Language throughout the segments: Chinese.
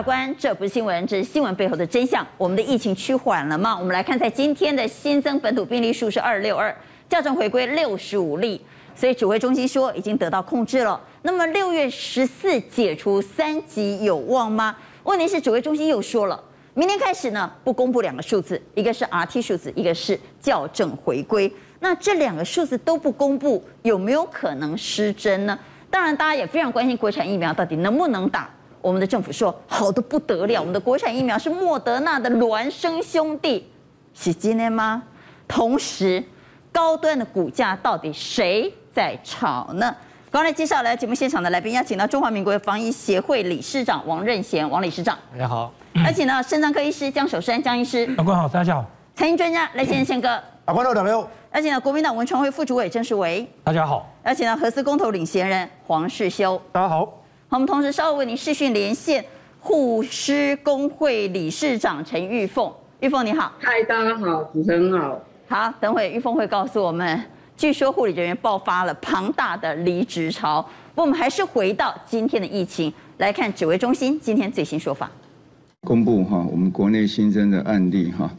法官，这不是新闻，这是新闻背后的真相。我们的疫情趋缓了吗？我们来看，在今天的新增本土病例数是二六二，校正回归六十五例，所以指挥中心说已经得到控制了。那么六月十四解除三级有望吗？问题是指挥中心又说了，明天开始呢不公布两个数字，一个是 RT 数字，一个是校正回归。那这两个数字都不公布，有没有可能失真呢？当然，大家也非常关心国产疫苗到底能不能打。我们的政府说好的不得了，我们的国产疫苗是莫德纳的孪生兄弟，是今天吗？同时，高端的股价到底谁在炒呢？刚才介绍来节目现场的来宾，邀请到中华民国防疫协会理事长王任贤，王理事长，大家好。而且呢，肾脏科医师江守山，江医师，法官好，大家好。财经专家赖先生，宪哥，法官好，大家好。而且呢，国民党文传会副主委郑世维，大家好。而且呢，核四公投领衔人黄世修，大家好。好，我们同时稍后为您视讯连线护师工会理事长陈玉凤，玉凤你好。嗨，大家好，主持人好。好，等会玉凤会告诉我们，据说护理人员爆发了庞大的离职潮。不过我们还是回到今天的疫情来看，指挥中心今天最新说法，公布哈，我们国内新增的案例哈。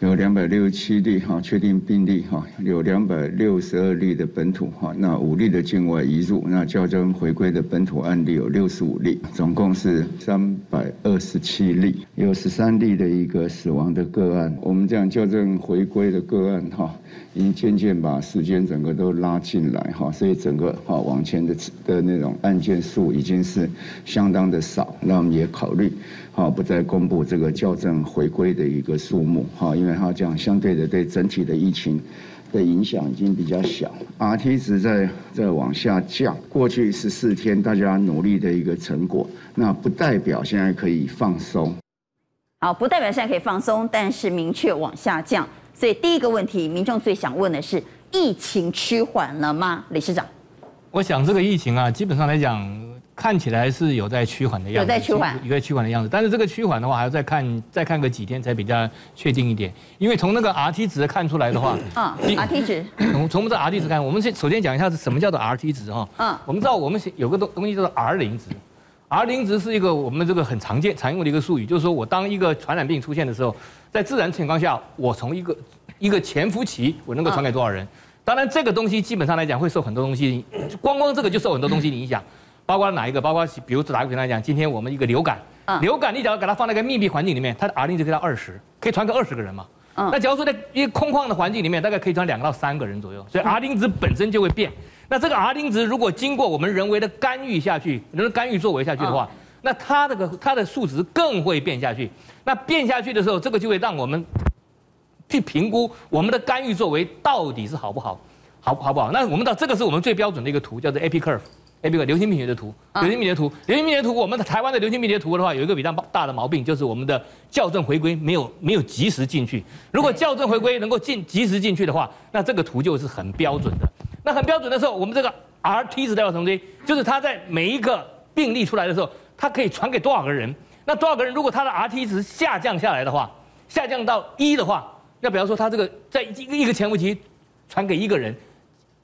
有两百六十七例哈，确定病例哈，有两百六十二例的本土哈，那五例的境外移入，那校正回归的本土案例有六十五例，总共是三百二十七例，有十三例的一个死亡的个案。我们这样校正回归的个案哈，已经渐渐把时间整个都拉进来哈，所以整个哈往前的的那种案件数已经是相当的少，那我们也考虑。好，不再公布这个校正回归的一个数目，哈，因为它这样相对的对整体的疫情的影响已经比较小，RT 值在在往下降。过去十四天大家努力的一个成果，那不代表现在可以放松。好，不代表现在可以放松，但是明确往下降。所以第一个问题，民众最想问的是：疫情趋缓了吗？理事长，我想这个疫情啊，基本上来讲。看起来是有在趋缓的样子，有在趋缓，有在趋缓的样子。但是这个趋缓的话，还要再看再看个几天才比较确定一点。因为从那个 RT 值看出来的话，嗯，RT 值，从从这 RT 值看，我们先首先讲一下是什么叫做 RT 值哈。嗯，我们知道我们有个东东西叫做 R 零值，R 零值是一个我们这个很常见常用的一个术语，就是说我当一个传染病出现的时候，在自然情况下，我从一个一个潜伏期，我能够传给多少人？当然这个东西基本上来讲会受很多东西，光光这个就受很多东西的影响。包括哪一个？包括比如打个比方来讲，今天我们一个流感，流感你只要给它放在一个密闭环境里面，它的 R 零值可以到二十，可以传给二十个人嘛。那假如说在一个空旷的环境里面，大概可以传两个到三个人左右，所以 R 零值本身就会变。那这个 R 零值如果经过我们人为的干预下去，人的干预作为下去的话，那它这个它的数值更会变下去。那变下去的时候，这个就会让我们去评估我们的干预作为到底是好不好，好好不好？那我们到这个是我们最标准的一个图，叫做 AP curve。哎，比如流行病学的图，流行病学图，流行病学图，我们的台湾的流行病学图的话，有一个比较大的毛病，就是我们的校正回归没有没有及时进去。如果校正回归能够进及时进去的话，那这个图就是很标准的。那很标准的时候，我们这个 RT 值代表什么东西？就是它在每一个病例出来的时候，它可以传给多少个人？那多少个人？如果它的 RT 值下降下来的话，下降到一的话，那比方说它这个在一个一个潜伏期传给一个人，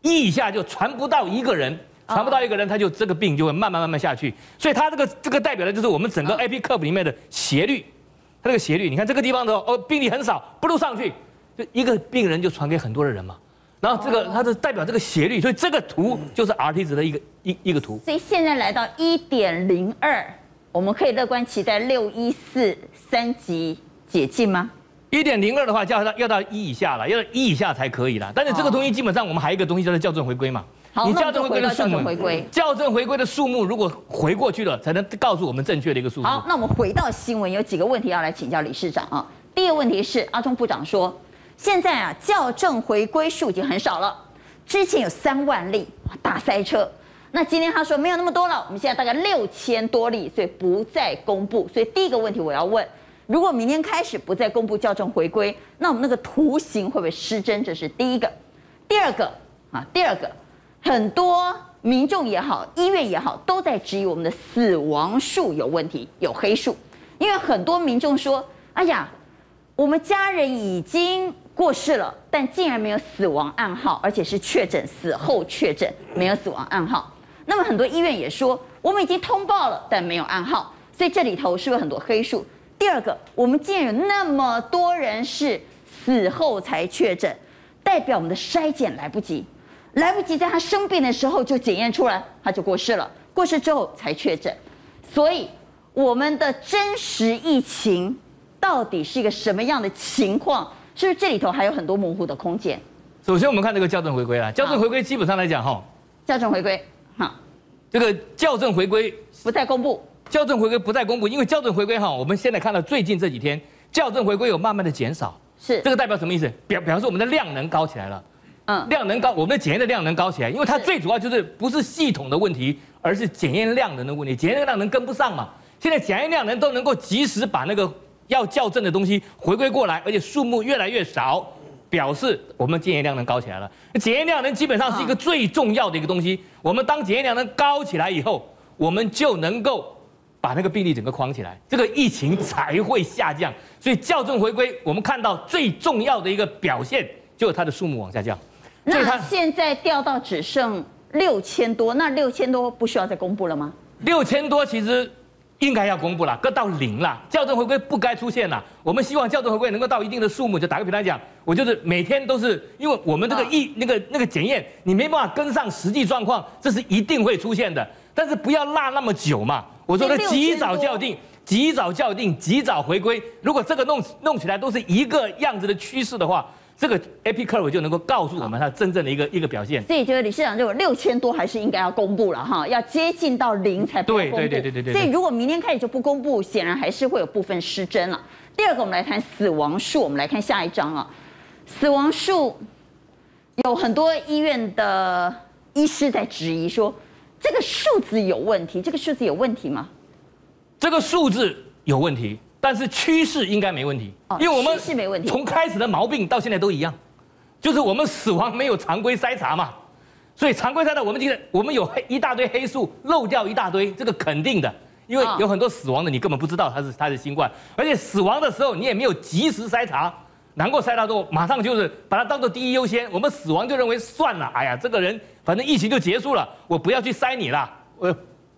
一以下就传不到一个人。传不到一个人，他就这个病就会慢慢慢慢下去。所以它这个这个代表的就是我们整个 AP curve 里面的斜率，它这个斜率，你看这个地方的哦，病例很少，不如上去，就一个病人就传给很多的人嘛。然后这个它是代表这个斜率，所以这个图就是 RT 值的一个一一个图。所以现在来到一点零二，我们可以乐观期待六一四三级解禁吗？一点零二的话，就要到要到一以下了，要到一以下才可以了。但是这个东西基本上我们还有一个东西叫做校正回归嘛。好，你校正回归的数目，校正回归的数目如果回过去了，才能告诉我们正确的一个数字。好，那我们回到新闻，有几个问题要来请教理事长啊。第一个问题是，阿中部长说，现在啊校正回归数已经很少了，之前有三万例大塞车，那今天他说没有那么多了，我们现在大概六千多例，所以不再公布。所以第一个问题我要问，如果明天开始不再公布校正回归，那我们那个图形会不会失真？这是第一个。第二个啊，第二个。很多民众也好，医院也好，都在质疑我们的死亡数有问题，有黑数。因为很多民众说：“哎呀，我们家人已经过世了，但竟然没有死亡暗号，而且是确诊死后确诊，没有死亡暗号。”那么很多医院也说：“我们已经通报了，但没有暗号。”所以这里头是不是很多黑数？第二个，我们既然有那么多人是死后才确诊，代表我们的筛检来不及，来不及在他生病的时候就检验出来，他就过世了，过世之后才确诊。所以我们的真实疫情到底是一个什么样的情况？是不是这里头还有很多模糊的空间？首先，我们看这个校正回归啊，校正回归基本上来讲，哈，校正回归，好，这个校正回归不再公布。校正回归不再公布，因为校正回归哈，我们现在看到最近这几天校正回归有慢慢的减少，是这个代表什么意思？表表示我们的量能高起来了，嗯，量能高，我们的检验的量能高起来，因为它最主要就是不是系统的问题，而是检验量能的问题，检验量能跟不上嘛。现在检验量能都能够及时把那个要校正的东西回归过来，而且数目越来越少，表示我们检验量能高起来了。检验量能基本上是一个最重要的一个东西，我们当检验量能高起来以后，我们就能够。把那个病例整个框起来，这个疫情才会下降。所以校正回归，我们看到最重要的一个表现就是它的数目往下降。那现在掉到只剩六千多，那六千多不需要再公布了吗？六千多其实应该要公布了，搁到零了。校正回归不该出现了。我们希望校正回归能够到一定的数目。就打个比方讲，我就是每天都是，因为我们这个疫那个那个检验，你没办法跟上实际状况，这是一定会出现的。但是不要落那么久嘛。我说的及早校定，及早校定，及早回归。如果这个弄弄起来都是一个样子的趋势的话，这个 AP curve 就能够告诉我们它真正的一个一个表现。所以，觉得理事长认为六千多还是应该要公布了哈，要接近到零才不公布。对对对对对。所以，如果明天开始就不公布，显然还是会有部分失真了。第二个，我们来谈死亡数。我们来看下一章啊，死亡数有很多医院的医师在质疑说。这个数字有问题，这个数字有问题吗？这个数字有问题，但是趋势应该没问题，因为我们是没问题。从开始的毛病到现在都一样，就是我们死亡没有常规筛查嘛，所以常规筛查我们今天我们有黑一大堆黑数漏掉一大堆，这个肯定的，因为有很多死亡的你根本不知道他是他是新冠，而且死亡的时候你也没有及时筛查。难过筛查之后，马上就是把它当做第一优先。我们死亡就认为算了，哎呀，这个人反正疫情就结束了，我不要去筛你了，我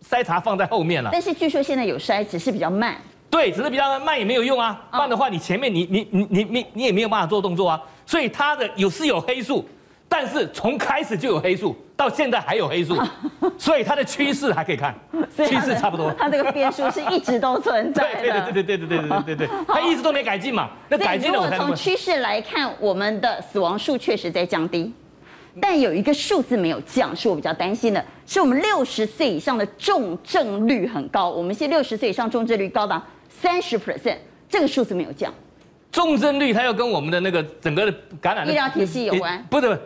筛查放在后面了。但是据说现在有筛，只是比较慢。对，只是比较慢也没有用啊。慢的话，你前面你你你你你你也没有办法做动作啊。所以它的有是有黑数。但是从开始就有黑数，到现在还有黑数，所以它的趋势还可以看，趋势差不多。它这个变数是一直都存在的。对对对对对对对对对对，它一直都没改进嘛。那改进了我才能。从趋势来看，我们的死亡数确实在降低，但有一个数字没有降，是我比较担心的，是我们六十岁以上的重症率很高。我们现在六十岁以上重症率高达三十 percent，这个数字没有降。重症率它要跟我们的那个整个的感染的医疗体系有关，不是。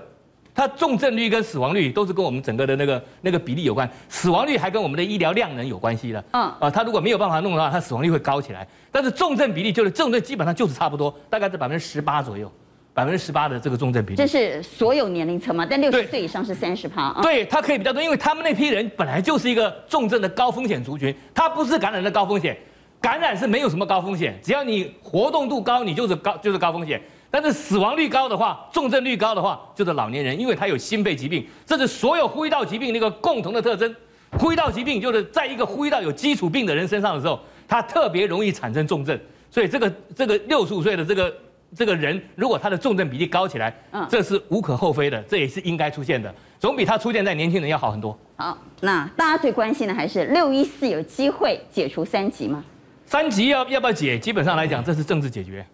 它重症率跟死亡率都是跟我们整个的那个那个比例有关，死亡率还跟我们的医疗量能有关系的。嗯，啊，它如果没有办法弄的话，它死亡率会高起来。但是重症比例就是重症基本上就是差不多，大概在百分之十八左右，百分之十八的这个重症比例。这是所有年龄层嘛？但六十岁以上是三十趴啊。对，它可以比较多，因为他们那批人本来就是一个重症的高风险族群，他不是感染的高风险，感染是没有什么高风险，只要你活动度高，你就是高就是高风险。但是死亡率高的话，重症率高的话，就是老年人，因为他有心肺疾病，这是所有呼吸道疾病的一个共同的特征。呼吸道疾病就是在一个呼吸道有基础病的人身上的时候，他特别容易产生重症。所以这个这个六十五岁的这个这个人，如果他的重症比例高起来，嗯，这是无可厚非的，这也是应该出现的，总比他出现在年轻人要好很多。好，那大家最关心的还是六一四有机会解除三级吗？三级要要不要解？基本上来讲，这是政治解决。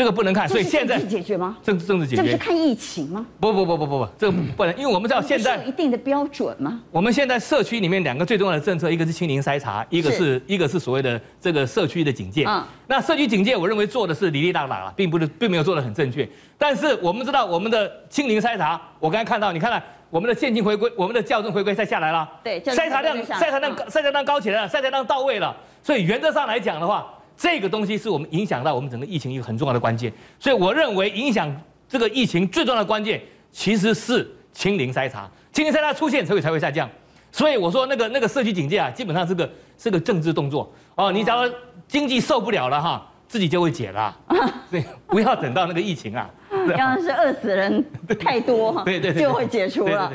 这个不能看，所以现在政治解决吗？政政治解决，这不是看疫情吗？不不不不不不，这个不能，因为我们知道现在有一定的标准吗？我们现在社区里面两个最重要的政策，一个是清零筛查，一个是一个是所谓的这个社区的警戒。嗯，那社区警戒，我认为做的是哩哩啦啦了，并不是并没有做的很正确。但是我们知道我们的清零筛查，我刚才看到，你看看我们的现金回归，我们的校正回归再下来了。对，筛查量筛查量筛查量高起来了，筛查量到位了。所以原则上来讲的话。这个东西是我们影响到我们整个疫情一个很重要的关键，所以我认为影响这个疫情最重要的关键其实是清零筛查，清零筛查出现才会才会下降。所以我说那个那个社区警戒啊，基本上是个是个政治动作哦。你假如经济受不了了哈，自己就会解了，对不要等到那个疫情啊，要是饿死人太多哈，对对对，就会解除了。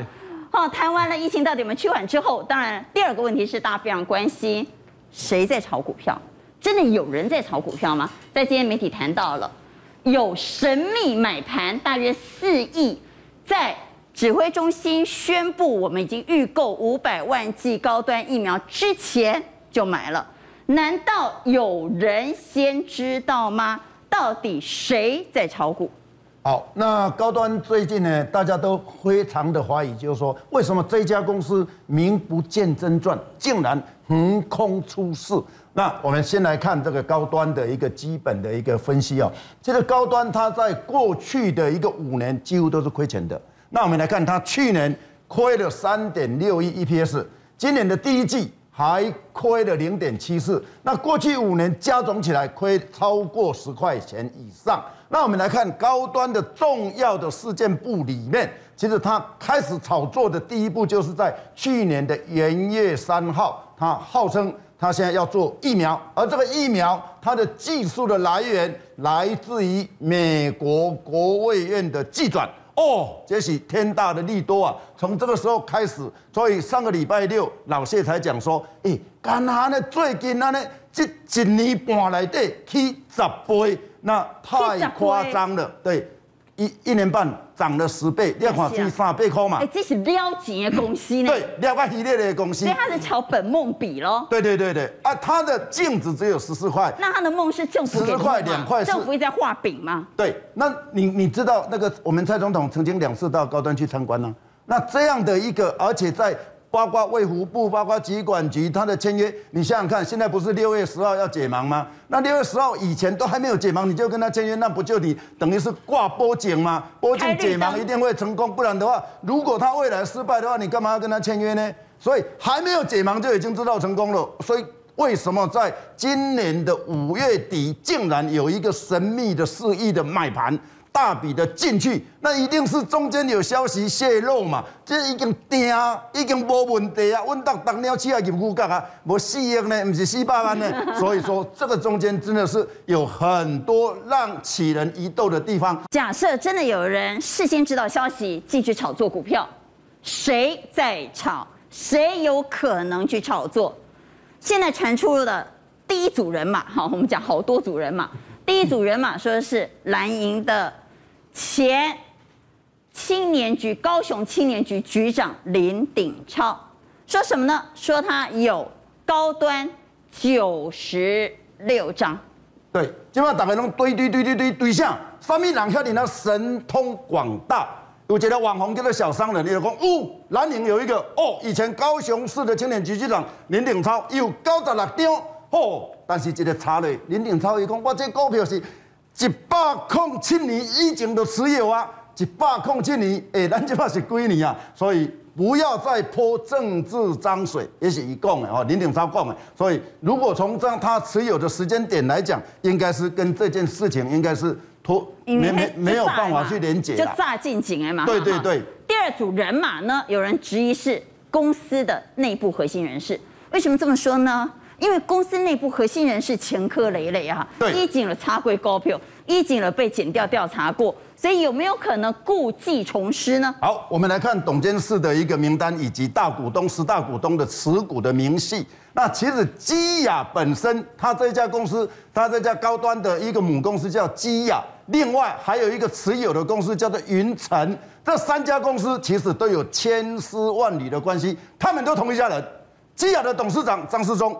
好，谈完了疫情到底有没有趋缓之后，当然第二个问题是大家非常关心。谁在炒股票？真的有人在炒股票吗？在今天媒体谈到了，有神秘买盘大约四亿，在指挥中心宣布我们已经预购五百万剂高端疫苗之前就买了。难道有人先知道吗？到底谁在炒股？好，那高端最近呢，大家都非常的怀疑，就是说，为什么这家公司名不见经传，竟然横空出世？那我们先来看这个高端的一个基本的一个分析啊。这个高端它在过去的一个五年几乎都是亏钱的。那我们来看它去年亏了三点六亿 EPS，今年的第一季还亏了零点七四。那过去五年加总起来亏超过十块钱以上。那我们来看高端的重要的事件簿里面，其实它开始炒作的第一步，就是在去年的元月三号，它号称它现在要做疫苗，而这个疫苗它的技术的来源来自于美国国卫院的技转哦，这是天大的利多啊！从这个时候开始，所以上个礼拜六老谢才讲说，诶，干哈呢？最近呢，这一年半来的起十倍。那太夸张了，对，一一年半涨了十倍，两块钱三倍块嘛。哎，这是了钱的公司呢。对，了解系列的公司。所以它是炒本梦比咯。对对对对，啊，它的净值只有十四块。那它的梦是政府给的。十块两块。政府一直在画饼吗？对，那你你知道那个我们蔡总统曾经两次到高端去参观呢？那这样的一个，而且在。包括卫福部，包括疾管局，他的签约，你想想看，现在不是六月十号要解盲吗？那六月十号以前都还没有解盲，你就跟他签约，那不就你等于是挂波警吗？波警解盲一定会成功，不然的话，如果他未来失败的话，你干嘛要跟他签约呢？所以还没有解盲就已经知道成功了。所以为什么在今年的五月底，竟然有一个神秘的四亿的买盘？大笔的进去，那一定是中间有消息泄露嘛？这已经定，已经没问题啊！问到当鸟起来入股价啊，没四亿呢，不是四百万呢。所以说，这个中间真的是有很多让起人疑窦的地方。假设真的有人事先知道消息进去炒作股票，谁在炒？谁有可能去炒作？现在传出的第一组人马，好，我们讲好多组人马。第一组人马说的是蓝营的。前青年局高雄青年局局长林鼎超说什么呢？说他有高端九十六张。对，今晚大家拢堆堆堆堆堆堆像，上面两条你那神通广大，有几个网红叫做小商人，你就讲哦，南宁有一个哦，以前高雄市的青年局局长林鼎超有九十六张哦，但是这个查嘞，林鼎超伊讲我这股票是。一百零七年以前都持有啊，一百零七年，哎，咱这把是几年啊？所以不要再泼政治脏水，也是一讲的哦，林鼎超讲的。所以如果从这样他持有的时间点来讲，应该是跟这件事情应该是脱没没没有办法去连结，就炸进井哎嘛。对对对。第二组人马呢，有人质疑是公司的内部核心人士，为什么这么说呢？因为公司内部核心人士前科累累啊，一警了插柜高票，一警了被检调调查过，所以有没有可能故技重施呢？好，我们来看董监事的一个名单以及大股东、十大股东的持股的明细。那其实基亚本身，它这家公司，它这家高端的一个母公司叫基亚，另外还有一个持有的公司叫做云城，这三家公司其实都有千丝万缕的关系，他们都同一家人。基亚的董事长张世忠。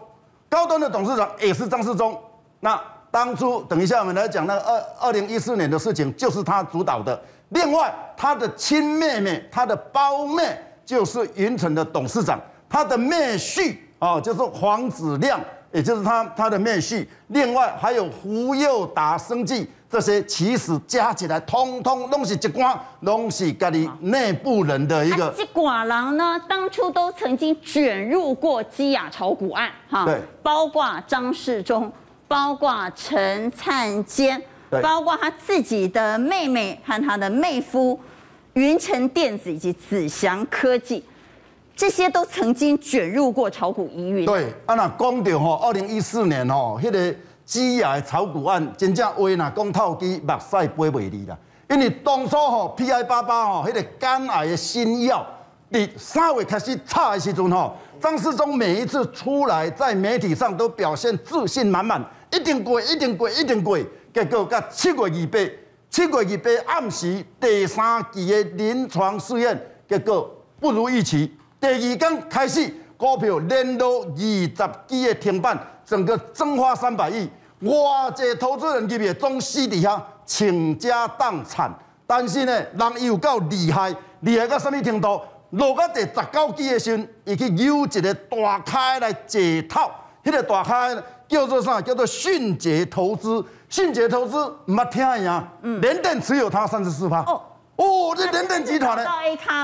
高端的董事长也是张世忠。那当初等一下我们来讲那二二零一四年的事情，就是他主导的。另外，他的亲妹妹，他的胞妹就是云城的董事长，他的妹婿啊，就是黄子亮，也就是他他的妹婿。另外还有胡佑达生计。这些其实加起来，通通都是一关，都是家里内部人的一个。这寡人呢，当初都曾经卷入过基亚炒股案，哈，对，包括张世忠，包括陈灿坚，包括他自己的妹妹和他的妹夫，云城电子以及紫翔科技，这些都曾经卷入过炒股疑云。对，啊那讲到吼，二零一四年吼，那个。基亚的炒股案，真正话呐讲透机，目屎飞袂离啦。因为当初吼 P I 八八吼，迄个肝癌的新药，你三月开始差的时阵吼，张世忠每一次出来在媒体上都表现自信满满，一定过，一定过，一定过。结果到七月二八，七月二八暗时第三期的临床试验，结果不如预期。第二天开始，股票连落二十几的停板，整个蒸发三百亿，哇！这投资人入面总死底下倾家荡产。但是呢，人又够厉害，厉害到什么程度？落到第十九期的时候，伊去有一个大开来解套，迄、那个大开叫做啥？叫做迅捷投资。迅捷投资毋捌听呀？嗯，联电持有它三十四趴。哦哦，这联电集团呢？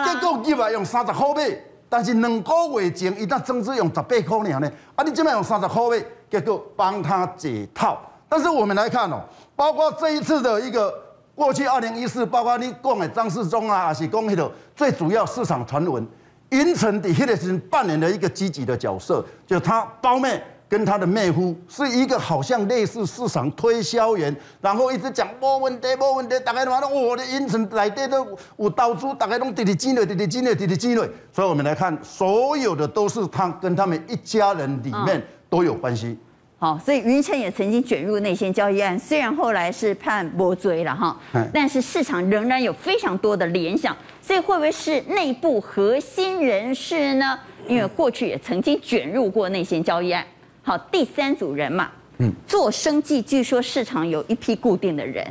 结果入来用三十块买，但是两个月前伊当增资用十八块尔呢。啊，你这边用三十块买，结果帮他解套。但是我们来看哦，包括这一次的一个。过去二零一四，包括你讲的张世忠啊，还是讲迄个最主要市场传闻，云城的迄个时扮演了一个积极的角色，就他包妹跟他的妹夫是一个好像类似市场推销员，然后一直讲没问题，没问题，大概话拢我的云城内底都有到处，大概拢滴滴积累，滴滴积累，滴滴积累。所以我们来看，所有的都是他跟他们一家人里面都有关系。好，所以云城也曾经卷入内线交易案，虽然后来是判无罪了哈，但是市场仍然有非常多的联想，所以会不会是内部核心人士呢？因为过去也曾经卷入过内线交易案。好，第三组人马，嗯，做生技，据说市场有一批固定的人，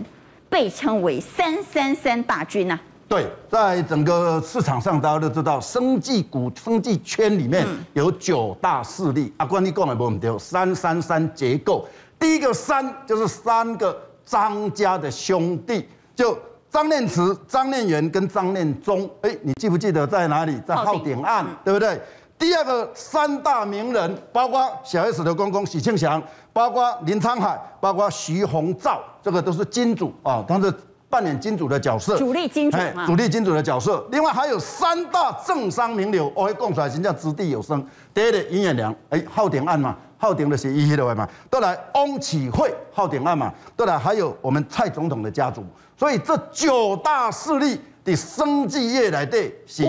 被称为“三三三大军”呐。对，在整个市场上，大家都知道，生技股、生技圈里面有九大势力。阿关你讲的没问题，三三三结构，第一个三就是三个张家的兄弟，就张念慈、张念元跟张念宗。哎，你记不记得在哪里？在浩鼎案，对不对？第二个三大名人，包括小 S 的公公许庆祥，包括林沧海，包括徐宏照，这个都是金主啊，他是。扮演金主的角色，主力金主嘛，主力金主的角色。另外还有三大政商名流，我会供出来，人家掷地有声。第一个尹衍梁，哎，浩鼎案嘛，浩鼎的是一的外嘛，都来翁启惠，浩鼎案嘛，都来还有我们蔡总统的家族。所以这九大势力的生技业来对是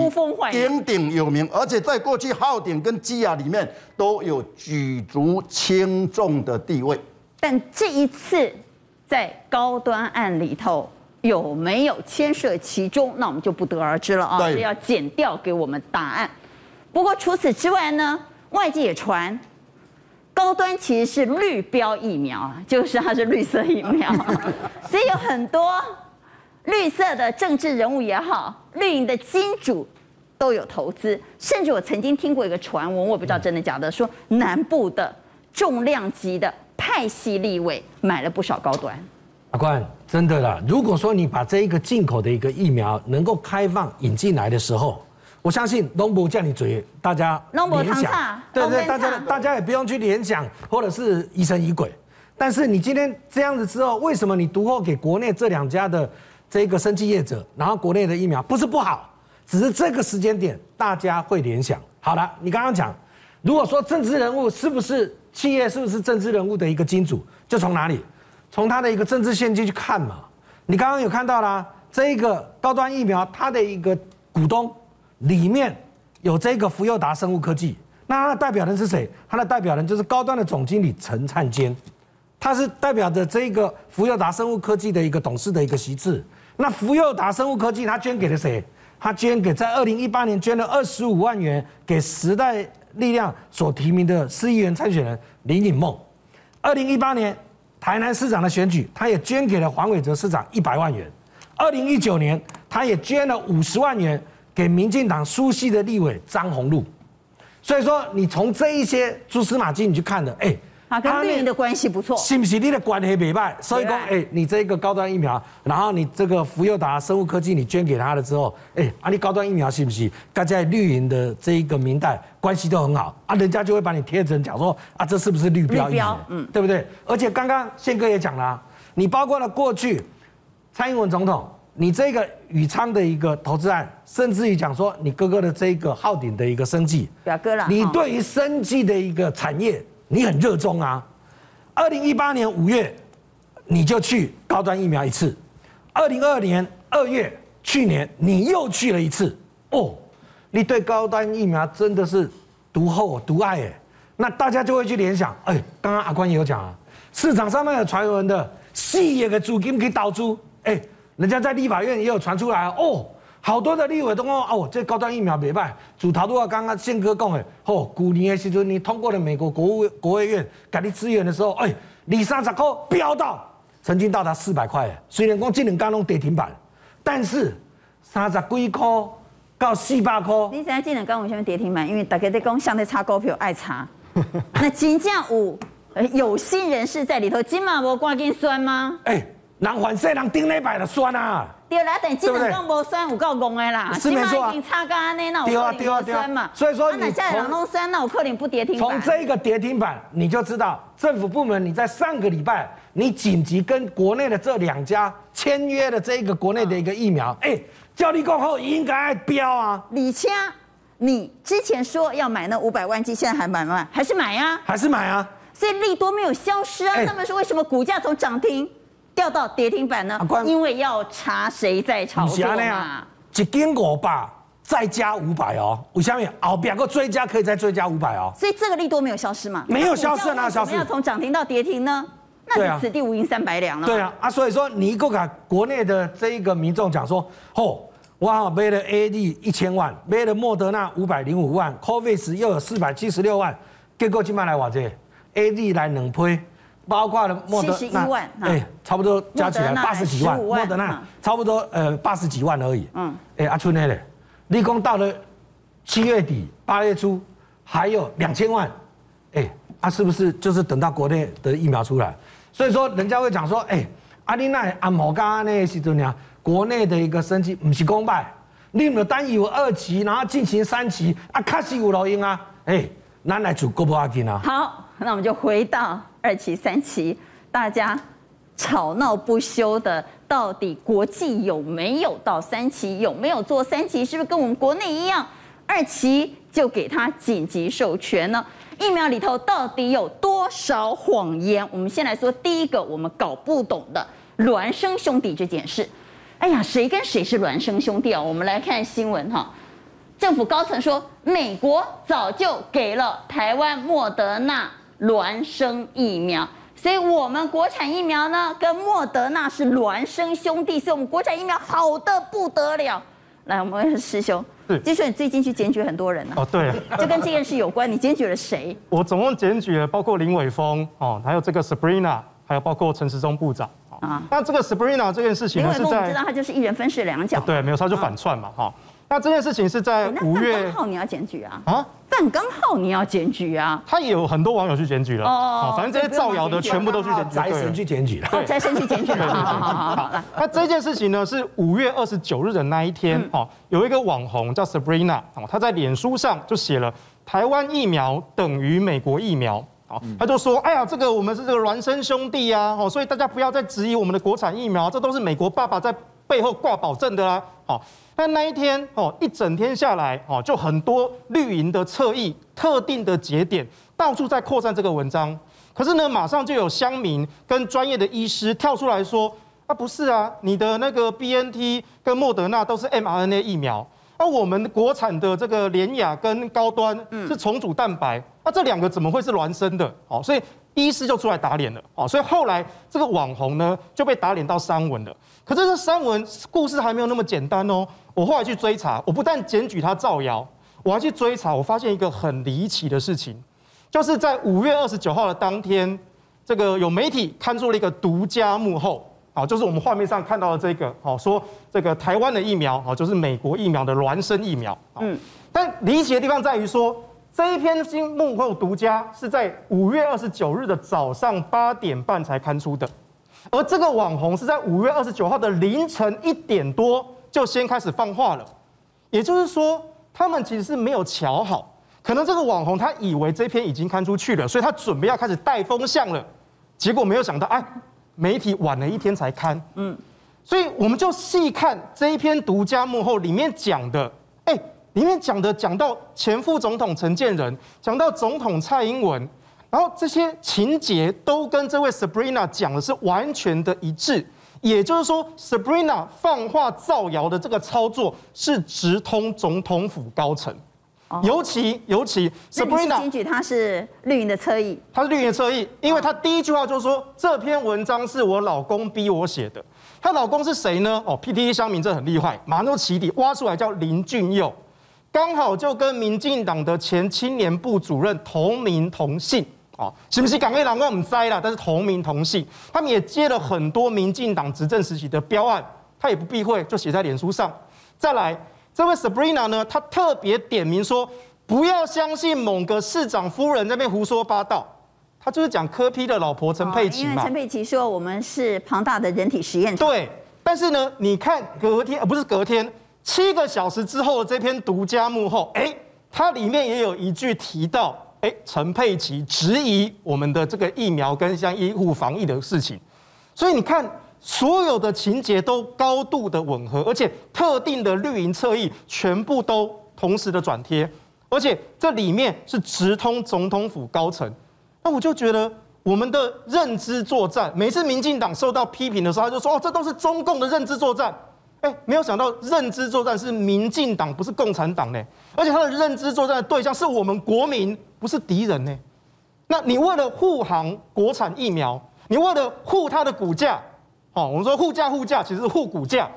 鼎鼎有名，而且在过去浩鼎跟基亚里面都有举足轻重的地位。但这一次在高端案里头。有没有牵涉其中？那我们就不得而知了啊！所以要剪掉给我们答案。不过除此之外呢，外界也传高端其实是绿标疫苗，就是它是绿色疫苗，所以有很多绿色的政治人物也好，绿营的金主都有投资。甚至我曾经听过一个传闻，我不知道真的假的，说南部的重量级的派系立委买了不少高端。法官，真的啦！如果说你把这一个进口的一个疫苗能够开放引进来的时候，我相信龙博叫你嘴，大家联想，对对，大家大家也不用去联想，或者是疑神疑鬼。但是你今天这样子之后，为什么你独后给国内这两家的这个生技业者，然后国内的疫苗不是不好，只是这个时间点大家会联想。好了，你刚刚讲，如果说政治人物是不是企业，是不是政治人物的一个金主，就从哪里？从他的一个政治献金去看嘛，你刚刚有看到啦，这一个高端疫苗，它的一个股东里面有这个福佑达生物科技，那它的代表人是谁？它的代表人就是高端的总经理陈灿坚，他是代表着这个福佑达生物科技的一个董事的一个席次。那福佑达生物科技他捐给了谁？他捐给在二零一八年捐了二十五万元给时代力量所提名的市议员参选人林颖梦。二零一八年。台南市长的选举，他也捐给了黄伟哲市长一百万元。二零一九年，他也捐了五十万元给民进党苏系的立委张宏禄。所以说，你从这一些蛛丝马迹，你去看的，哎、他跟绿营的关系不错，是不是你的关系没办？所以说，哎，你这个高端疫苗，然后你这个福佑达生物科技，你捐给他了之后，哎，啊，你高端疫苗是不是？跟在绿营的这一个民代关系都很好啊，人家就会把你贴成讲说啊，这是不是绿标疫苗？嗯，对不对？而且刚刚宪哥也讲了，你包括了过去蔡英文总统，你这个宇昌的一个投资案，甚至于讲说你哥哥的这个浩鼎的一个生计，表哥了，你对于生计的一个产业。你很热衷啊！二零一八年五月，你就去高端疫苗一次；二零二二年二月，去年你又去了一次。哦，你对高端疫苗真的是独厚独爱哎，那大家就会去联想，哎，刚刚阿关也有讲啊，市场上面有传闻的细叶的资金可以导出，哎，人家在立法院也有传出来哦。好多的立委都讲哦，这高端疫苗没办，主头都要刚刚宪哥讲的，哦，去年的时候你通过了美国国务国务院给你支援的时候，哎，你三十块飙到曾经到达四百块，虽然讲这两天拢跌停板，但是三十几块到四百块。你现在这两天为什么跌停板？因为大家在讲相对差股票爱差，那金价五有心人士在里头，金马无挂金酸吗？哎。人反正人顶礼拜就酸啊，对啦，等技能讲无酸有够戆的啦，是没错啊，差个安尼那有可能不酸嘛，所以说你现在人拢酸，那有可能不跌停板。从这个跌停板你就知道，政府部门你在上个礼拜你紧急跟国内的这两家签约的这一个国内的一个疫苗，哎，叫你过后应该标啊。李强，你之前说要买那五百万剂，现在还买吗？还是买啊？还是买啊？所以利多没有消失啊，那么说为什么股价从涨停？掉到跌停板呢？因为要查谁在炒作嘛。一斤五百，再加五百哦。为什么？后边个追加可以再追加五百哦。所以这个利多没有消失嘛？没有消失啊，消失。要从涨停到跌停呢？那你此地无银三百两了。对啊，啊，所以说你一个看国内的这一个民众讲说，哦，我买了 A D 一千万，买了莫德纳五百零五万，COVAX 又有四百七十六万，结果今麦来话这 A D 来两批。包括了莫德纳，七十一万，哎，差不多加起来八十几万，莫德纳差不多呃八十几万而已。嗯，哎，阿春呢嘞，立功到了七月底八月初还有两千万，哎，啊是不是就是等到国内的疫苗出来？所以说人家会讲说，哎，阿丽奈阿摩嘎那些怎样？国内的一个升级不是公败，你们单有二期，然后进行三期，啊，确实有路用啊，哎，咱来做国不阿金啊。好，那我们就回到。二期、三期，大家吵闹不休的，到底国际有没有到三期？有没有做三期？是不是跟我们国内一样，二期就给他紧急授权呢？疫苗里头到底有多少谎言？我们先来说第一个，我们搞不懂的孪生兄弟这件事。哎呀，谁跟谁是孪生兄弟啊？我们来看新闻哈，政府高层说，美国早就给了台湾莫德纳。孪生疫苗，所以我们国产疫苗呢，跟莫德纳是孪生兄弟，所以我们国产疫苗好的不得了。来，我们师兄，是，据说你最近去检举很多人呢、啊。哦，对，就跟这件事有关，你检举了谁？我总共检举了包括林伟峰哦，还有这个 Sabrina，还有包括陈时中部长啊。那这个 Sabrina 这件事情呢，是在知道他就是一人分饰两角、哦。对，没有，他就反串嘛哈。那这件事情是在五月，刚好你要检举啊？啊，但刚好你要检举啊？他也有很多网友去检举了。哦，反正这些造谣的全部都去检举，宅神去检举了，对，宅神去检举了。好好好好，那这件事情呢，是五月二十九日的那一天，哦，有一个网红叫 Sabrina，哦，他在脸书上就写了台湾疫苗等于美国疫苗，哦，他就说，哎呀，这个我们是这个孪生兄弟啊，哦，所以大家不要再质疑我们的国产疫苗，这都是美国爸爸在背后挂保证的啦，好。但那一天哦，一整天下来哦，就很多绿营的侧翼、特定的节点，到处在扩散这个文章。可是呢，马上就有乡民跟专业的医师跳出来说：“啊，不是啊，你的那个 BNT 跟莫德纳都是 mRNA 疫苗，而我们国产的这个联雅跟高端是重组蛋白，那这两个怎么会是孪生的？哦，所以医师就出来打脸了。哦，所以后来这个网红呢就被打脸到三文了。可是这三文故事还没有那么简单哦。”我后来去追查，我不但检举他造谣，我还去追查，我发现一个很离奇的事情，就是在五月二十九号的当天，这个有媒体刊出了一个独家幕后，啊，就是我们画面上看到的这个，好说这个台湾的疫苗，啊，就是美国疫苗的孪生疫苗，嗯，但离奇的地方在于说，这一篇新幕后独家是在五月二十九日的早上八点半才刊出的，而这个网红是在五月二十九号的凌晨一点多。就先开始放话了，也就是说，他们其实是没有瞧好，可能这个网红他以为这篇已经刊出去了，所以他准备要开始带风向了，结果没有想到，哎，媒体晚了一天才刊，嗯，所以我们就细看这一篇独家幕后里面讲的，里面讲的讲到前副总统陈建仁，讲到总统蔡英文，然后这些情节都跟这位 Sabrina 讲的是完全的一致。也就是说，Sabrina 放话造谣的这个操作是直通总统府高层。尤其尤其，Sabrina 检举他是绿营的侧翼，他是绿营的侧翼，因为他第一句话就是说，这篇文章是我老公逼我写的。她老公是谁呢？哦，PTT 乡民这很厉害，马上就起底挖出来，叫林俊佑，刚好就跟民进党的前青年部主任同名同姓，哦，是不是港内郎我们栽了？但是同名同姓，他们也接了很多民进党执政时期的标案，他也不避讳，就写在脸书上。再来。这位 Sabrina 呢，她特别点名说，不要相信某个市长夫人在那边胡说八道。她就是讲柯 P 的老婆陈佩琪嘛。因为陈佩琪说我们是庞大的人体实验场。对，但是呢，你看隔天，呃不是隔天，七个小时之后的这篇独家幕后，哎，它里面也有一句提到，哎，陈佩琪质疑我们的这个疫苗跟像医护防疫的事情，所以你看。所有的情节都高度的吻合，而且特定的绿营侧翼全部都同时的转贴，而且这里面是直通总统府高层。那我就觉得我们的认知作战，每次民进党受到批评的时候，他就说：“哦，这都是中共的认知作战。”哎，没有想到认知作战是民进党，不是共产党呢。而且他的认知作战的对象是我们国民，不是敌人呢。那你为了护航国产疫苗，你为了护它的股价。哦，我们说护价护价，其实是护股价。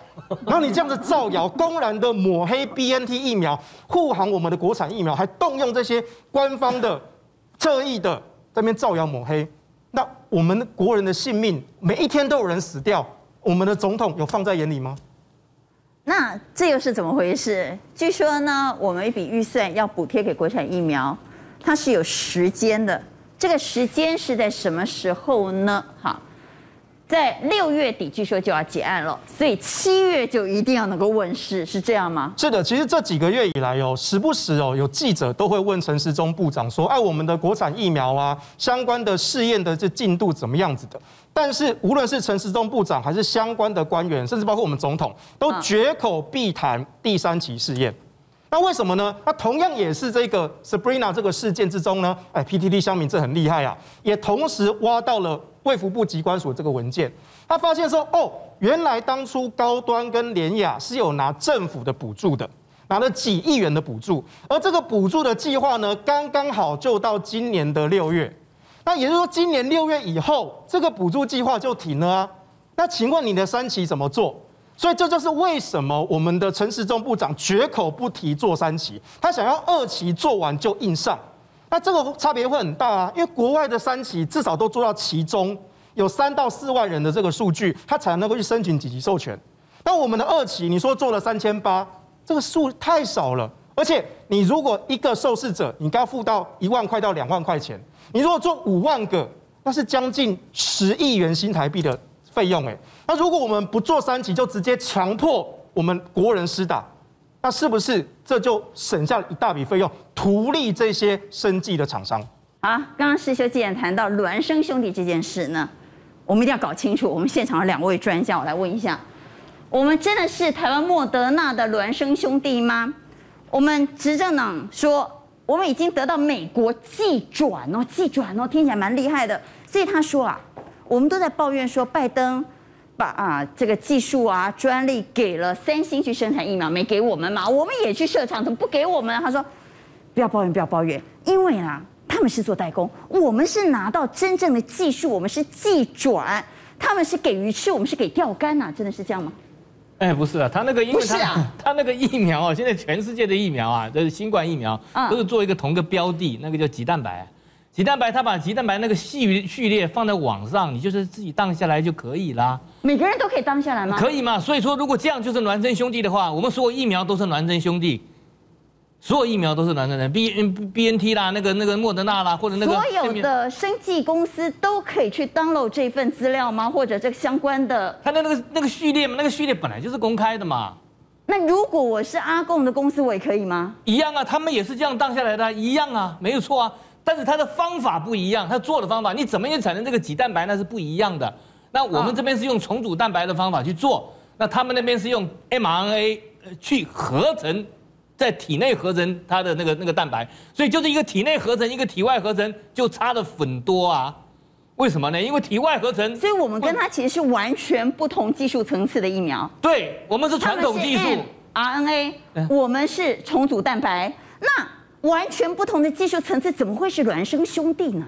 然后你这样子造谣，公然的抹黑 BNT 疫苗，护航我们的国产疫苗，还动用这些官方的侧翼的在那边造谣抹黑，那我们国人的性命每一天都有人死掉，我们的总统有放在眼里吗？那这又是怎么回事？据说呢，我们一笔预算要补贴给国产疫苗，它是有时间的，这个时间是在什么时候呢？好。在六月底，据说就要结案了，所以七月就一定要能够问世，是这样吗？是的，其实这几个月以来哦，时不时哦，有记者都会问陈时中部长说：“哎，我们的国产疫苗啊，相关的试验的这进度怎么样子的？”但是无论是陈时中部长，还是相关的官员，甚至包括我们总统，都绝口必谈第三期试验。那为什么呢？那同样也是这个 Sabrina 这个事件之中呢，哎，PTT 乡民这很厉害啊，也同时挖到了。卫福部机关署这个文件，他发现说，哦，原来当初高端跟联雅是有拿政府的补助的，拿了几亿元的补助，而这个补助的计划呢，刚刚好就到今年的六月，那也就是说，今年六月以后，这个补助计划就停了啊。那请问你的三期怎么做？所以这就是为什么我们的陈时中部长绝口不提做三期，他想要二期做完就硬上。那这个差别会很大啊，因为国外的三期至少都做到其中有三到四万人的这个数据，他才能够去申请紧急授权。那我们的二期，你说做了三千八，这个数太少了。而且你如果一个受试者，你该付到一万块到两万块钱，你如果做五万个，那是将近十亿元新台币的费用诶。那如果我们不做三期，就直接强迫我们国人施打。那是不是这就省下了一大笔费用，图利这些生计的厂商？啊，刚刚士修既然谈到孪生兄弟这件事呢，我们一定要搞清楚。我们现场的两位专家，我来问一下：我们真的是台湾莫德纳的孪生兄弟吗？我们执政党说，我们已经得到美国寄转哦，寄转哦，听起来蛮厉害的。所以他说啊，我们都在抱怨说拜登。把啊这个技术啊专利给了三星去生产疫苗，没给我们嘛？我们也去设厂，怎么不给我们？他说不要抱怨，不要抱怨，因为啊他们是做代工，我们是拿到真正的技术，我们是技转，他们是给鱼吃，我们是给钓竿呐，真的是这样吗？哎，不是啊，他那个因为是啊，他那个疫苗啊，现在全世界的疫苗啊，都是新冠疫苗，都是做一个同个标的，那个叫棘蛋白。棘蛋白，他把鸡蛋白那个序序列放在网上，你就是自己当下来就可以啦。每个人都可以当下来吗？可以嘛。所以说，如果这样就是孪生兄弟的话，我们所有疫苗都是孪生兄弟，所有疫苗都是孪生的。B N B N T 啦，那个那个莫德纳啦，或者那个所有的生技公司都可以去 download 这份资料吗？或者这个相关的？他的那个那个序列嘛，那个序列本来就是公开的嘛。那如果我是阿贡的公司，我也可以吗？一样啊，他们也是这样当下来的，一样啊，没有错啊。但是它的方法不一样，它做的方法，你怎么也产生这个棘蛋白，那是不一样的。那我们这边是用重组蛋白的方法去做，那他们那边是用 mRNA 去合成，在体内合成它的那个那个蛋白，所以就是一个体内合成，一个体外合成，就差的很多啊。为什么呢？因为体外合成，所以我们跟它其实是完全不同技术层次的疫苗。对，我们是传统技术，RNA，我们是重组蛋白。那完全不同的技术层次，怎么会是孪生兄弟呢？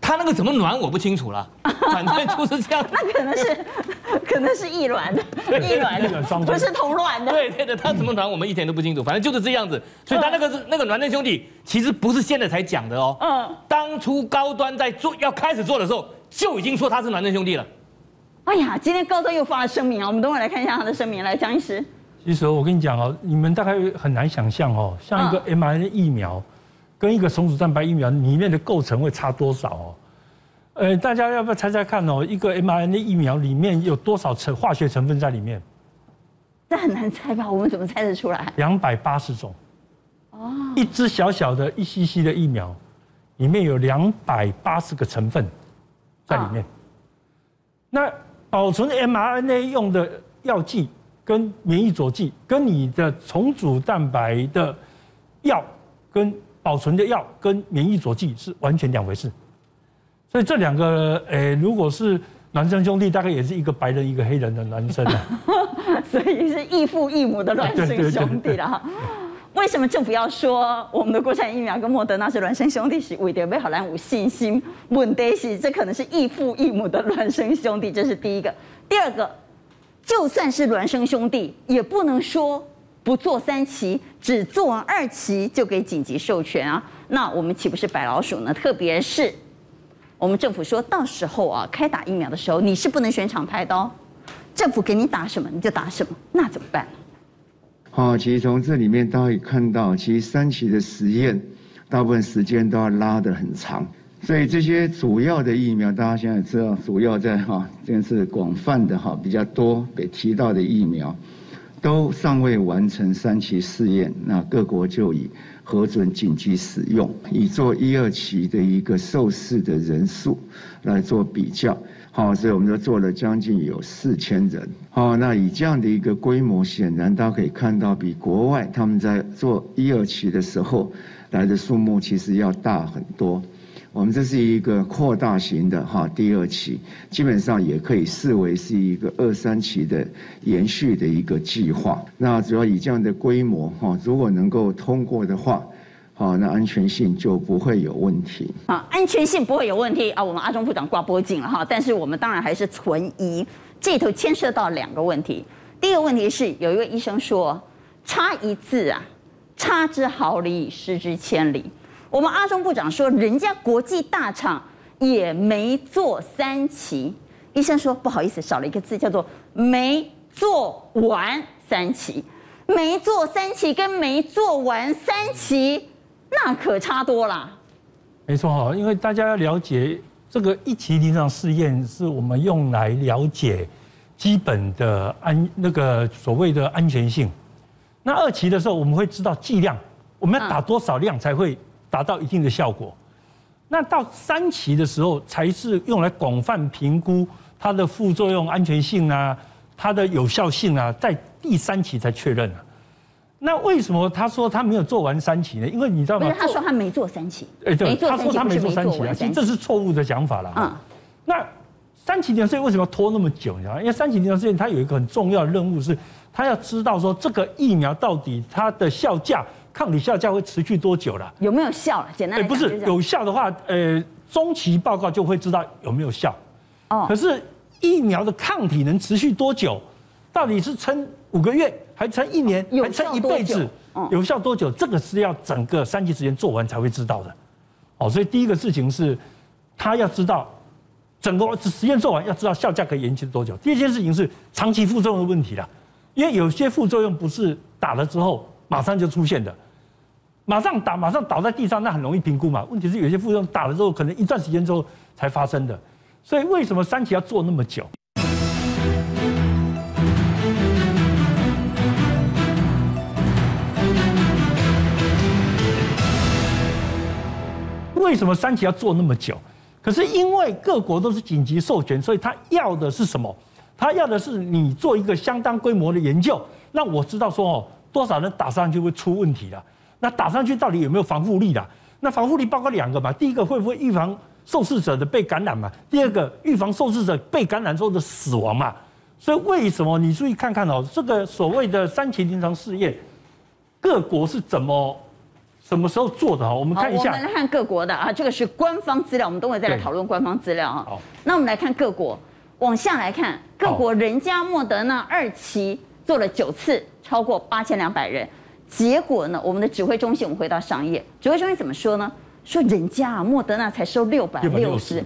他那个怎么暖我不清楚了，反正就是这样。那可能是，可能是异卵的，异卵的，不是同卵的。对对的，他怎么暖我们一点都不清楚，反正就是这样子。所以他那个是那个孪生兄弟，其实不是现在才讲的哦。嗯。当初高端在做要开始做的时候，就已经说他是孪生兄弟了。哎呀，今天高端又发了声明啊，我们等会来看一下他的声明。来，江医师。其实我跟你讲哦，你们大概很难想象哦，像一个 mRNA 疫苗，跟一个重组蛋白疫苗里面的构成会差多少哦？呃，大家要不要猜猜看哦？一个 mRNA 疫苗里面有多少成化学成分在里面？这很难猜吧？我们怎么猜得出来？两百八十种。哦。一支小小的一 cc 的疫苗，里面有两百八十个成分在里面。那保存 mRNA 用的药剂。跟免疫佐剂，跟你的重组蛋白的药，跟保存的药，跟免疫佐剂是完全两回事。所以这两个，诶，如果是孪生兄弟，大概也是一个白人一个黑人的男生啊。所以是异父异母的孪生兄弟了哈。为什么政府要说我们的国产疫苗跟莫德纳是孪生兄弟？是为了为好莱坞信心？问题是这可能是异父异母的孪生兄弟，这是第一个。第二个。就算是孪生兄弟，也不能说不做三期，只做完二期就给紧急授权啊！那我们岂不是白老鼠呢？特别是我们政府说到时候啊，开打疫苗的时候，你是不能选厂牌的哦。政府给你打什么你就打什么，那怎么办？好，其实从这里面大家可以看到，其实三期的实验，大部分时间都要拉得很长。所以这些主要的疫苗，大家现在知道，主要在哈，这是广泛的哈，比较多被提到的疫苗，都尚未完成三期试验，那各国就以核准紧急使用，以做一二期的一个受试的人数来做比较。好，所以我们就做了将近有四千人。好，那以这样的一个规模，显然大家可以看到，比国外他们在做一二期的时候来的数目其实要大很多。我们这是一个扩大型的哈第二期，基本上也可以视为是一个二三期的延续的一个计划。那主要以这样的规模哈，如果能够通过的话，好，那安全性就不会有问题。啊，安全性不会有问题啊，我们阿中部长挂脖颈了哈。但是我们当然还是存疑，这里头牵涉到两个问题。第一个问题是，有一位医生说，差一字啊，差之毫厘，失之千里。我们阿中部长说，人家国际大厂也没做三期。医生说不好意思，少了一个字，叫做没做完三期。没做三期跟没做完三期，那可差多了。没错哈，因为大家要了解这个一期临床试验是我们用来了解基本的安那个所谓的安全性。那二期的时候，我们会知道剂量，我们要打多少量才会。达到一定的效果，那到三期的时候才是用来广泛评估它的副作用安全性啊，它的有效性啊，在第三期才确认啊。那为什么他说他没有做完三期呢？因为你知道吗？他说他没做三期。哎，对，他说他没做三期啊，其实这是错误的讲法了。嗯。那三期临床试验为什么要拖那么久？你知道吗？因为三期临床试验它有一个很重要的任务是，他要知道说这个疫苗到底它的效价。抗体效价会持续多久了？有没有效了？简单来讲，不是有效的话，呃，中期报告就会知道有没有效。哦。可是疫苗的抗体能持续多久？到底是撑五个月，还撑一年，还撑一辈子？有效多久？这个是要整个三期实验做完才会知道的。哦，所以第一个事情是，他要知道整个实验做完，要知道效价可以延期多久。第二件事情是长期副作用的问题了，因为有些副作用不是打了之后马上就出现的。马上打，马上倒在地上，那很容易评估嘛。问题是有些副作用打了之后，可能一段时间之后才发生的。所以为什么三期要做那么久？为什么三期要做那么久？可是因为各国都是紧急授权，所以他要的是什么？他要的是你做一个相当规模的研究，让我知道说哦，多少人打上去会出问题了。那打上去到底有没有防护力的？那防护力包括两个嘛，第一个会不会预防受试者的被感染嘛，第二个预防受试者被感染之后的死亡嘛。所以为什么你注意看看哦，这个所谓的三期临床试验，各国是怎么什么时候做的哈？我们看一下。我们来看各国的啊，这个是官方资料，我们等会再来讨论官方资料啊。好，那我们来看各国，往下来看各国，人家莫德纳二期做了九次，超过八千两百人，结果呢，我们的指挥中心，我们回到商业，指挥中心怎么说呢？说人家啊，莫德纳才收六百六十。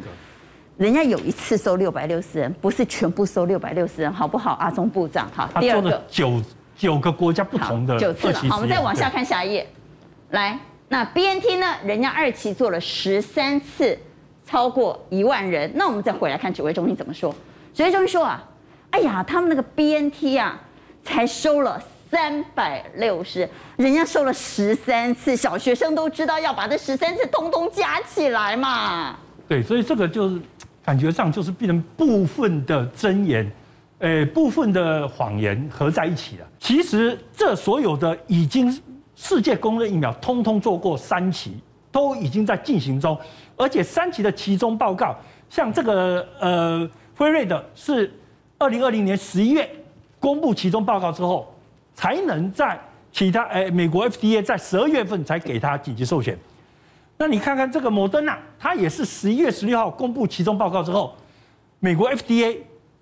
人家有一次收六百六十人，不是全部收六百六十人，好不好？阿中部长，好。第二个九九个国家不同的九次了，好，我们再往下看下一页。来，那 BNT 呢？人家二期做了十三次，超过一万人。那我们再回来看指挥中心怎么说？指挥中心说啊，哎呀，他们那个 BNT 啊，才收了三百六十，人家收了十三次，小学生都知道要把这十三次通通加起来嘛。对，所以这个就是。感觉上就是变成部分的真言，呃，部分的谎言合在一起了。其实这所有的已经世界公认疫苗，通通做过三期，都已经在进行中。而且三期的期中报告，像这个呃辉瑞的是二零二零年十一月公布其中报告之后，才能在其他呃美国 FDA 在十二月份才给他紧急授权。那你看看这个莫德纳，它也是十一月十六号公布其中报告之后，美国 FDA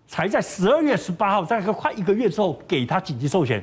才在十二月十八号，在快一个月之后给他紧急授权。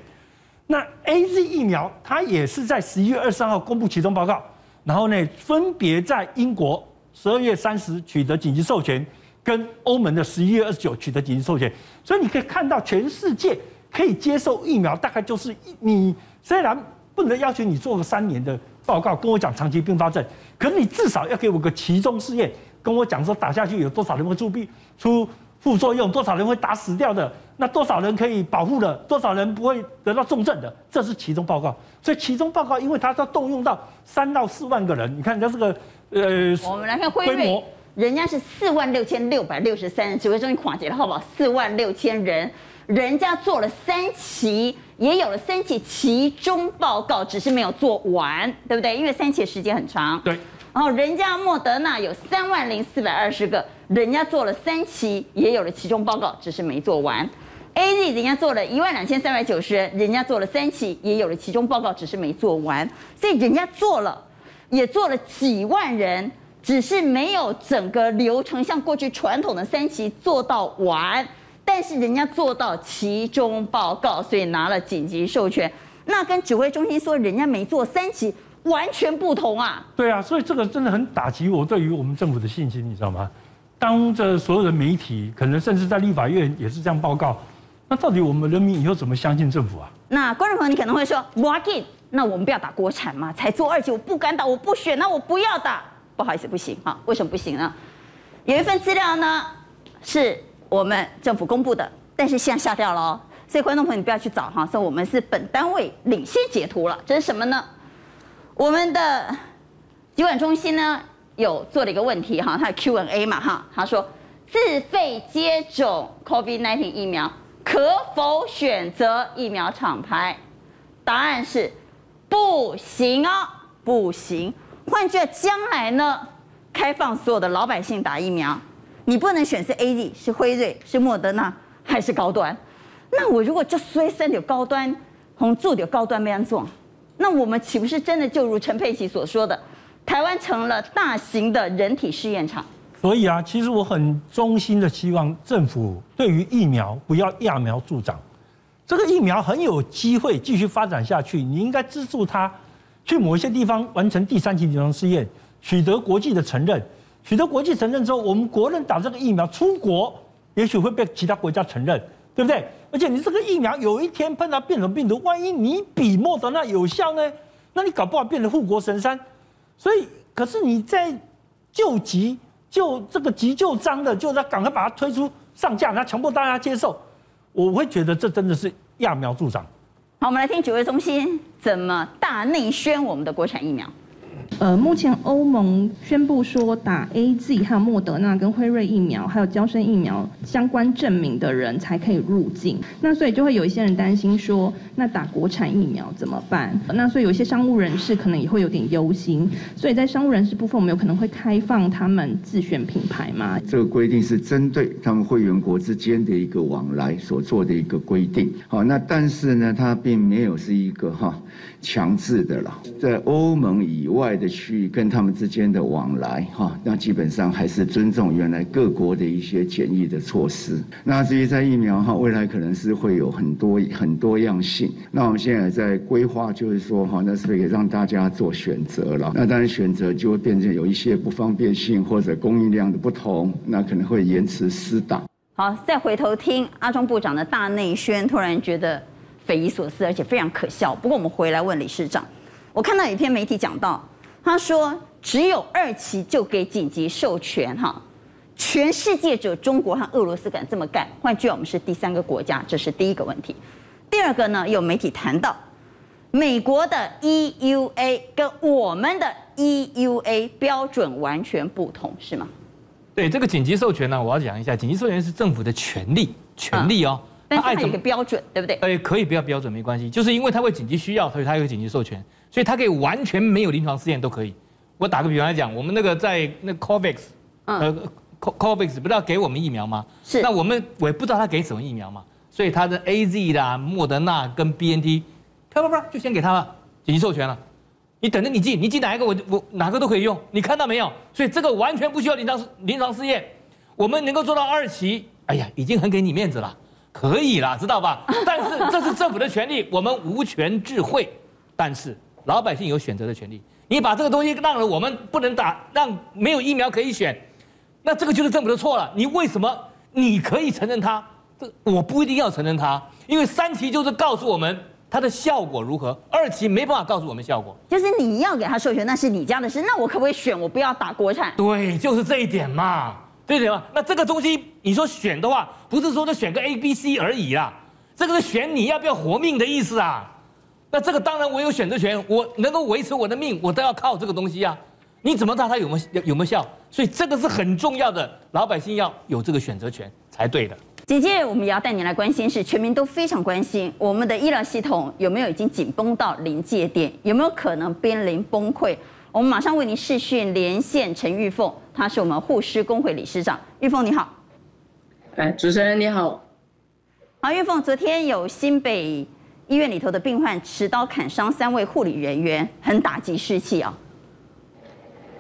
那 AZ 疫苗它也是在十一月二十三号公布其中报告，然后呢，分别在英国十二月三十取得紧急授权，跟欧盟的十一月二十九取得紧急授权。所以你可以看到，全世界可以接受疫苗，大概就是你虽然不能要求你做个三年的。报告跟我讲长期并发症，可是你至少要给我个其中试验，跟我讲说打下去有多少人会出病出副作用，多少人会打死掉的，那多少人可以保护的，多少人不会得到重症的，这是其中报告。所以其中报告，因为它要动用到三到四万个人，你看人家这个呃，我们来看规模，人家是四万六千六百六十三人，指挥中心垮结了，好不好？四万六千人，人家做了三期。也有了三期期中报告，只是没有做完，对不对？因为三期的时间很长。对。然后人家莫德纳有三万零四百二十个，人家做了三期，也有了期中报告，只是没做完。AZ 人家做了一万两千三百九十人，人家做了三期，也有了期中报告，只是没做完。所以人家做了，也做了几万人，只是没有整个流程像过去传统的三期做到完。但是人家做到其中报告，所以拿了紧急授权，那跟指挥中心说人家没做三级完全不同啊！对啊，所以这个真的很打击我对于我们政府的信心，你知道吗？当着所有的媒体，可能甚至在立法院也是这样报告，那到底我们人民以后怎么相信政府啊？那观众朋友，你可能会说，Walk-in，那我们不要打国产嘛？才做二级，我不敢打，我不选，那我不要打。不好意思，不行啊！为什么不行呢？有一份资料呢，是。我们政府公布的，但是现在下掉了哦，所以观众朋友你不要去找哈，说我们是本单位领先截图了，这是什么呢？我们的疾管中心呢有做了一个问题哈，它的 Q&A 嘛哈，他说自费接种 COVID-19 疫苗可否选择疫苗厂牌？答案是不行哦，不行。换句话将来呢，开放所有的老百姓打疫苗。你不能选是 AZ 是辉瑞是莫德纳还是高端？那我如果就随身有高端，红做有高端没安做，那我们岂不是真的就如陈佩琪所说的，台湾成了大型的人体试验场？所以啊，其实我很衷心的希望政府对于疫苗不要揠苗助长，这个疫苗很有机会继续发展下去，你应该资助它去某一些地方完成第三期临床试验，取得国际的承认。取得国际承认之后，我们国人打这个疫苗出国，也许会被其他国家承认，对不对？而且你这个疫苗有一天碰到变种病毒，万一你比莫德纳有效呢？那你搞不好变成护国神山。所以，可是你在救急、救这个急救章的，就要赶快把它推出上架，然后强迫大家接受。我会觉得这真的是揠苗助长。好，我们来听指挥中心怎么大内宣我们的国产疫苗。呃，目前欧盟宣布说，打 AZ 还有莫德纳跟辉瑞疫苗，还有交生疫苗相关证明的人才可以入境。那所以就会有一些人担心说，那打国产疫苗怎么办？那所以有一些商务人士可能也会有点忧心。所以在商务人士部分，我们有可能会开放他们自选品牌吗？这个规定是针对他们会员国之间的一个往来所做的一个规定。好，那但是呢，它并没有是一个哈强制的了，在欧盟以外的区域跟他们之间的往来哈，那基本上还是尊重原来各国的一些检疫的措施。那至于在疫苗哈，未来可能是会有很多很多样性。那我们现在在规划，就是说哈，那是不是也让大家做选择了？那当然选择就会变成有一些不方便性或者供应量的不同，那可能会延迟施打。好，再回头听阿中部长的大内宣，突然觉得匪夷所思，而且非常可笑。不过我们回来问理事长，我看到有一篇媒体讲到，他说只有二期就给紧急授权，哈，全世界只有中国和俄罗斯敢这么干。换句话，我们是第三个国家，这是第一个问题。第二个呢，有媒体谈到美国的 EUA 跟我们的 EUA 标准完全不同，是吗？对这个紧急授权呢，我要讲一下，紧急授权是政府的权利，权利哦。但是它有一个标准，对不对？哎，可以不要标准没关系，就是因为它会紧急需要，所以它有紧急授权，所以它可以完全没有临床试验都可以。我打个比方来讲，我们那个在那 COVAX，呃，COVAX 不知道给我们疫苗吗？是。那我们我也不知道他给什么疫苗嘛，所以他的 AZ 啦、莫德纳跟 BNT，啪啪啪就先给他了，紧急授权了。你等着你进，你进哪一个我我哪个都可以用，你看到没有？所以这个完全不需要临床临床试验，我们能够做到二期，哎呀，已经很给你面子了，可以啦，知道吧？但是这是政府的权利，我们无权置喙，但是老百姓有选择的权利。你把这个东西让了我们不能打，让没有疫苗可以选，那这个就是政府的错了。你为什么你可以承认它？这我不一定要承认它，因为三期就是告诉我们。它的效果如何？二期没办法告诉我们效果，就是你要给他授权，那是你家的事。那我可不可以选？我不要打国产？对，就是这一点嘛，对不对嘛？那这个东西你说选的话，不是说就选个 A、B、C 而已啦，这个是选你要不要活命的意思啊。那这个当然我有选择权，我能够维持我的命，我都要靠这个东西啊。你怎么知道它有没有有没有效？所以这个是很重要的，老百姓要有这个选择权才对的。紧接着我们也要带您来关心，是全民都非常关心我们的医疗系统有没有已经紧绷到临界点，有没有可能濒临崩溃？我们马上为您视讯连线陈玉凤，她是我们护士工会理事长。玉凤你好，哎，主持人你好，好，玉凤，昨天有新北医院里头的病患持刀砍伤三位护理人员，很打击士气啊，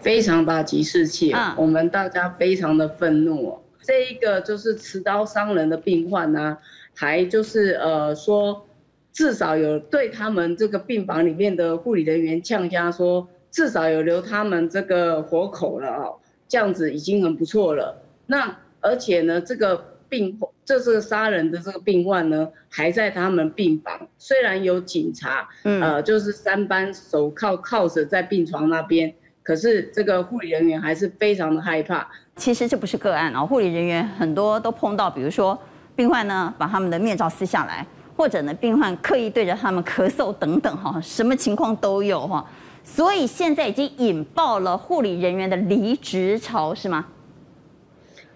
非常打击士气啊，我们大家非常的愤怒哦。这一个就是持刀伤人的病患呢、啊，还就是呃说，至少有对他们这个病房里面的护理人员呛家说，至少有留他们这个活口了哦，这样子已经很不错了。那而且呢，这个病这是杀人的这个病患呢，还在他们病房，虽然有警察，呃，就是三班手铐铐着在病床那边。可是这个护理人员还是非常的害怕。其实这不是个案啊，护理人员很多都碰到，比如说病患呢把他们的面罩撕下来，或者呢病患刻意对着他们咳嗽等等哈，什么情况都有哈。所以现在已经引爆了护理人员的离职潮，是吗？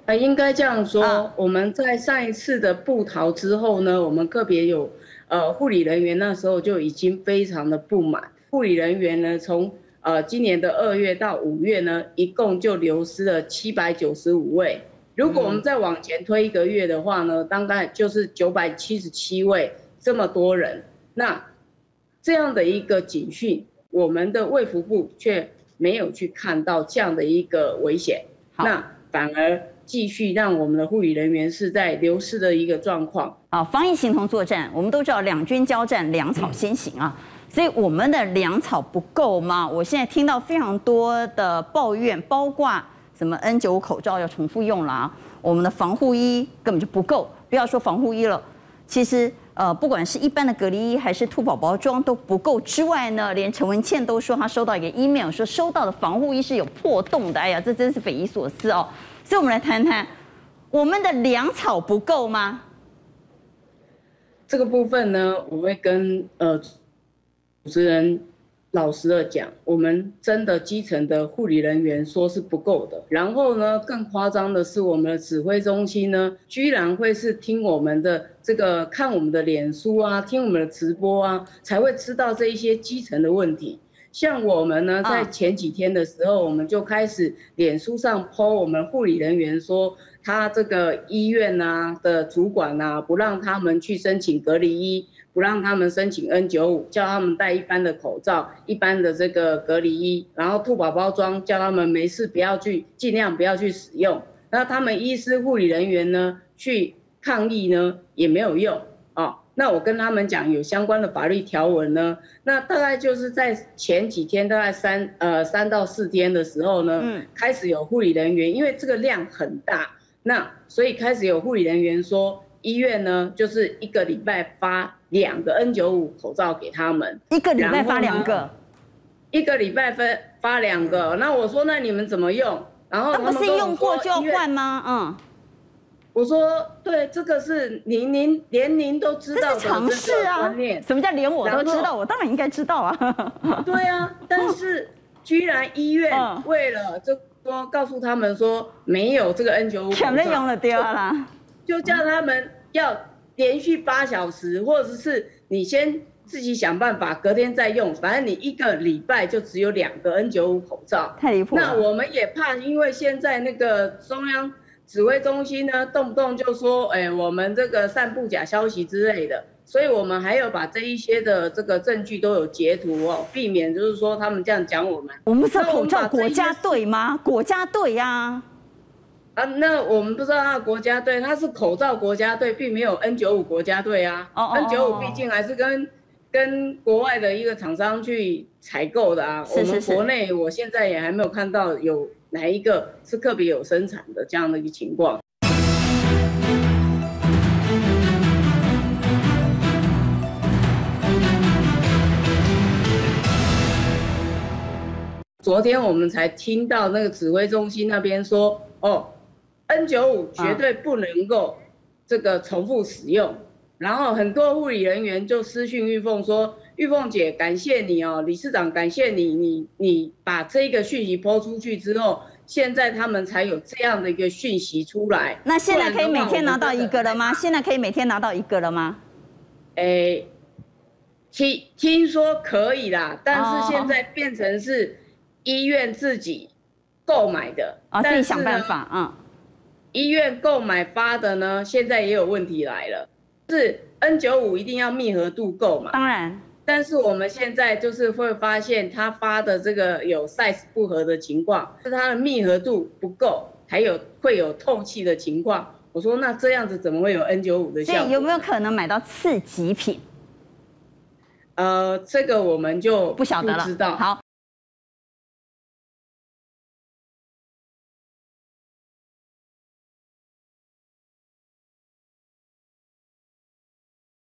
呃，应该这样说。我们在上一次的布逃之后呢，我们个别有呃护理人员那时候就已经非常的不满，护理人员呢从。呃，今年的二月到五月呢，一共就流失了七百九十五位。如果我们再往前推一个月的话呢，大概就是九百七十七位，这么多人。那这样的一个警讯，我们的卫福部却没有去看到这样的一个危险，那反而继续让我们的护理人员是在流失的一个状况。啊，防疫形同作战，我们都知道两军交战，粮草先行啊。所以我们的粮草不够吗？我现在听到非常多的抱怨，包括什么 N95 口罩要重复用了啊，我们的防护衣根本就不够，不要说防护衣了，其实呃，不管是一般的隔离衣还是兔宝宝装都不够之外呢，连陈文茜都说她收到一个 email，说收到的防护衣是有破洞的，哎呀，这真是匪夷所思哦。所以我们来谈谈，我们的粮草不够吗？这个部分呢，我会跟呃。主持人老实的讲，我们真的基层的护理人员说是不够的。然后呢，更夸张的是，我们的指挥中心呢，居然会是听我们的这个、看我们的脸书啊，听我们的直播啊，才会知道这一些基层的问题。像我们呢，在前几天的时候，我们就开始脸书上 po 我们护理人员说，他这个医院啊的主管啊，不让他们去申请隔离衣。不让他们申请 N 九五叫他们戴一般的口罩、一般的这个隔离衣，然后兔宝宝装，叫他们没事不要去，尽量不要去使用。那他们医师、护理人员呢，去抗议呢也没有用哦。那我跟他们讲有相关的法律条文呢，那大概就是在前几天，大概三呃三到四天的时候呢，嗯，开始有护理人员，因为这个量很大，那所以开始有护理人员说。医院呢，就是一个礼拜发两个 N95 口罩给他们，一个礼拜发两个，一个礼拜分发两个。那我说，那你们怎么用？然后他们不是用过就要换吗？嗯，我说对，这个是您您连您都知道的常识啊。什么叫连我都知道？我当然应该知道啊。对啊，但是居然医院为了就说告诉他们说没有这个 N 九五全用了掉了。就叫他们要连续八小时，或者是你先自己想办法，隔天再用。反正你一个礼拜就只有两个 N 九五口罩，太离谱。那我们也怕，因为现在那个中央指挥中心呢，动不动就说，哎，我们这个散布假消息之类的，所以我们还有把这一些的这个证据都有截图哦，避免就是说他们这样讲我们。我们是口罩国家队吗？国家队呀、啊。啊，那我们不知道他的国家队，他是口罩国家队，并没有 N95 国家队啊。哦哦。N95 毕竟还是跟跟国外的一个厂商去采购的啊。是是是。我们国内，我现在也还没有看到有哪一个是特别有生产的这样的一个情况。昨天我们才听到那个指挥中心那边说，哦。N95 绝对不能够这个重复使用，啊、然后很多护理人员就私讯玉凤说：“玉凤姐，感谢你哦，理事长感谢你，你你把这个讯息抛出去之后，现在他们才有这样的一个讯息出来。那现在可以每天拿到一个了吗？现在可以每天拿到一个了吗？诶，听听说可以啦，但是现在变成是医院自己购买的啊，自己想办法嗯。医院购买发的呢，现在也有问题来了，是 N 九五一定要密合度够嘛？当然，但是我们现在就是会发现他发的这个有 size 不合的情况，是它的密合度不够，还有会有透气的情况。我说那这样子怎么会有 N 九五的效果？所以有没有可能买到次级品？呃，这个我们就不晓得了。知道。好，